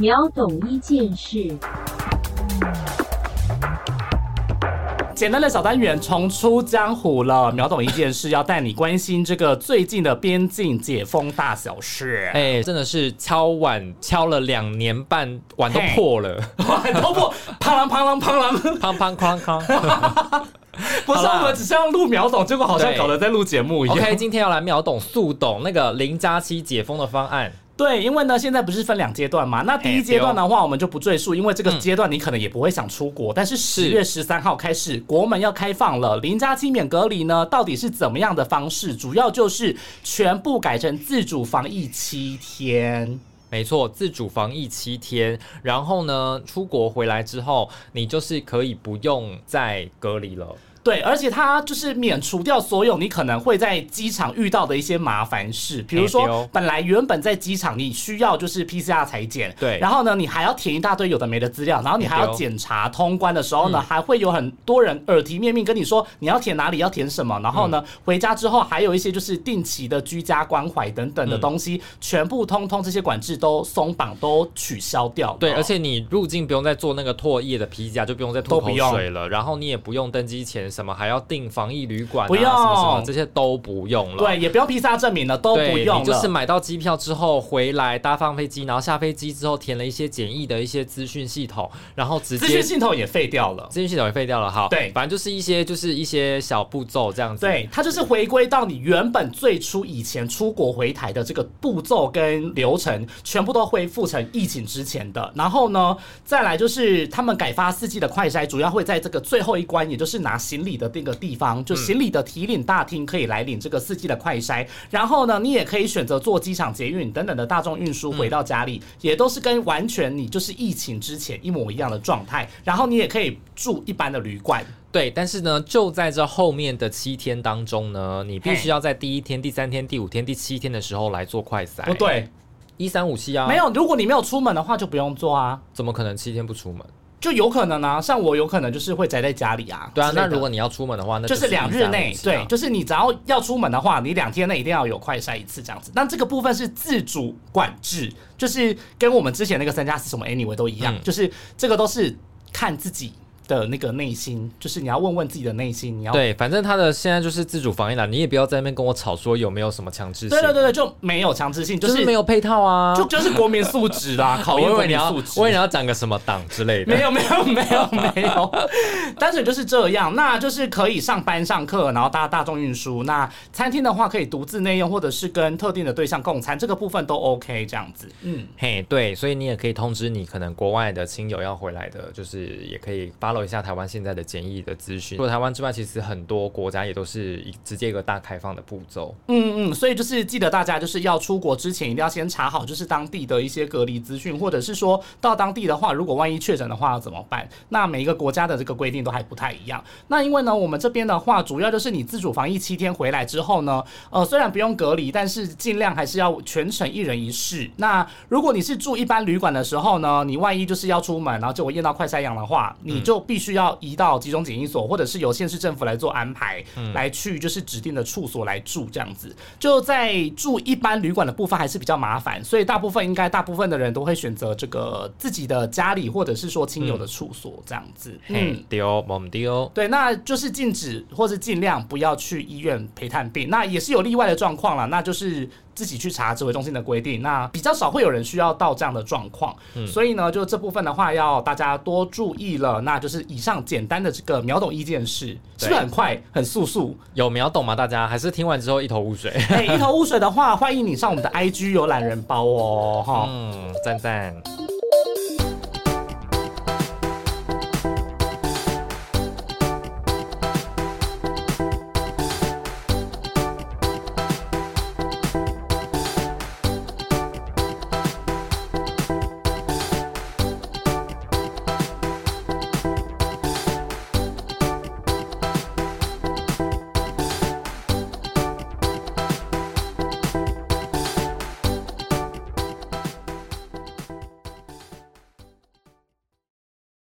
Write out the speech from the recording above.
秒懂一件事。简单的小单元重出江湖了，秒懂一件事，要带你关心这个最近的边境解封大小事。哎、真的是敲碗敲了两年半，碗都破了，碗都破，砰啷砰啷砰啷，砰砰哐哐。不是好啦我们只是要录秒懂，结果好像搞得在录节目一样。OK，今天要来秒懂速懂那个零加七解封的方案。对，因为呢，现在不是分两阶段嘛？那第一阶段的话，我们就不赘述，因为这个阶段你可能也不会想出国。但是十月十三号开始，国门要开放了，零加七免隔离呢，到底是怎么样的方式？主要就是全部改成自主防疫七天。没错，自主防疫七天，然后呢，出国回来之后，你就是可以不用再隔离了。对，而且它就是免除掉所有你可能会在机场遇到的一些麻烦事，比如说本来原本在机场你需要就是 PCR 裁剪，对然后呢你还要填一大堆有的没的资料，然后你还要检查通关的时候呢，嗯还会有很多人耳提面命跟你说你要填哪里要填什么，然后呢、嗯回家之后还有一些就是定期的居家关怀等等的嗯东西，全部通通这些管制都松绑都取消掉，对，而且你入境不用再做那个唾液的皮夹，就不用再吐口水了，然后你也不用登机前什么还要订防疫旅馆、啊，不用什么什么这些都不用了。对，也不用 PCR 证明了，都不，用就是买到机票之后回来搭放飞机，然后下飞机之后填了一些简易的一些资讯系统，然后直接资讯系统也废掉了。资讯系统也废掉了。好，对反正就是一些就是一些小步骤这样子。对，它就是回归到你原本最初以前出国回台的这个步骤跟流程，全部都恢复成疫情之前的。然后呢，再来就是他们改发四季的快筛，主要会在这个最后一关，也就是拿行李的那个地方，就行李的提领大厅可以来领这个四季的快筛。然后呢，你也可以选择坐机场捷运等等的大众运输回到家里，也都是跟完全你就是疫情之前一模一样的状态。然后你也可以住一般的旅馆。对，但是呢，就在这后面的七天当中呢，你必须要在第一天、第三天、第五天、第七天的时候来做快筛。不，对，一三五七啊，没，有，如果你没有出门的话，就不用做啊。怎么可能七天不出门？就有可能啊，像我有可能就是会宅在家里啊。对啊，那如果你要出门的话，那就是两日内，1357啊对，就是你只要要出门的话，你两天内一定要有快筛一次这样子。但这个部分是自主管制，就是跟我们之前那个三加四什么 anyway 都一样，嗯就是这个都是看自己的那个内心，就是你要问问自己的内心，你要对，反正他的现在就是自主防疫啦，你也不要在那边跟我吵说有没有什么强制性，对对对对，就没有强制性，就就是是没有配套啊，就就是国民素质啦，考验国我以为你要，民素质。我以为你要讲个什么党之类的，没有没有没有没有，单纯就是这样。那就是可以上班上课，然后搭大众运输。那餐厅的话，可以独自内用，或者是跟特定的对象共餐，这个部分都 OK 这样子。嗯，嘿，对，所以你也可以通知你可能国外的亲友要回来的，就是也可以 follow 一下台湾现在的检疫的资讯。除了台湾之外，其实很多国家也都是一直接一个大开放的步骤。嗯嗯，所以就是记得大家就是要出国之前一定要先查好，就是当地的一些隔离资讯，或者是说到当地的话，如果万一确诊的话要怎么办？那每一个国家的这个规定都还不太一样。那因为呢，我们这边的话，主要就是你自主防疫七天回来之后呢，呃，虽然不用隔离，但是尽量还是要全程一人一室。那如果你是住一般旅馆的时候呢，你万一就是要出门，然后结果验到快筛阳的话，你就必须要移到集中检疫所，或者是由县市政府来做安排，来去就是指定的处所来住这样子。就在住一般旅馆的部分还是比较麻烦，所以大部分应该大部分的人都会选择这个自己的家里或者是说亲友的处所这样子。嘿嗯，，丢，我们丢。对，那就是禁止或是尽量不要去医院陪探病。那也是有例外的状况了，那就是自己去查指挥中心的规定。那比较少会有人需要到这样的状况，所以呢，就这部分的话要大家多注意了。那就是以上简单的这个秒懂一件事，是不是很快很速速？有秒懂吗？大家还是听完之后一头雾水？哎、一头雾水的话，欢迎你上我们的 IG 有懒人包哦，哈。嗯，赞赞。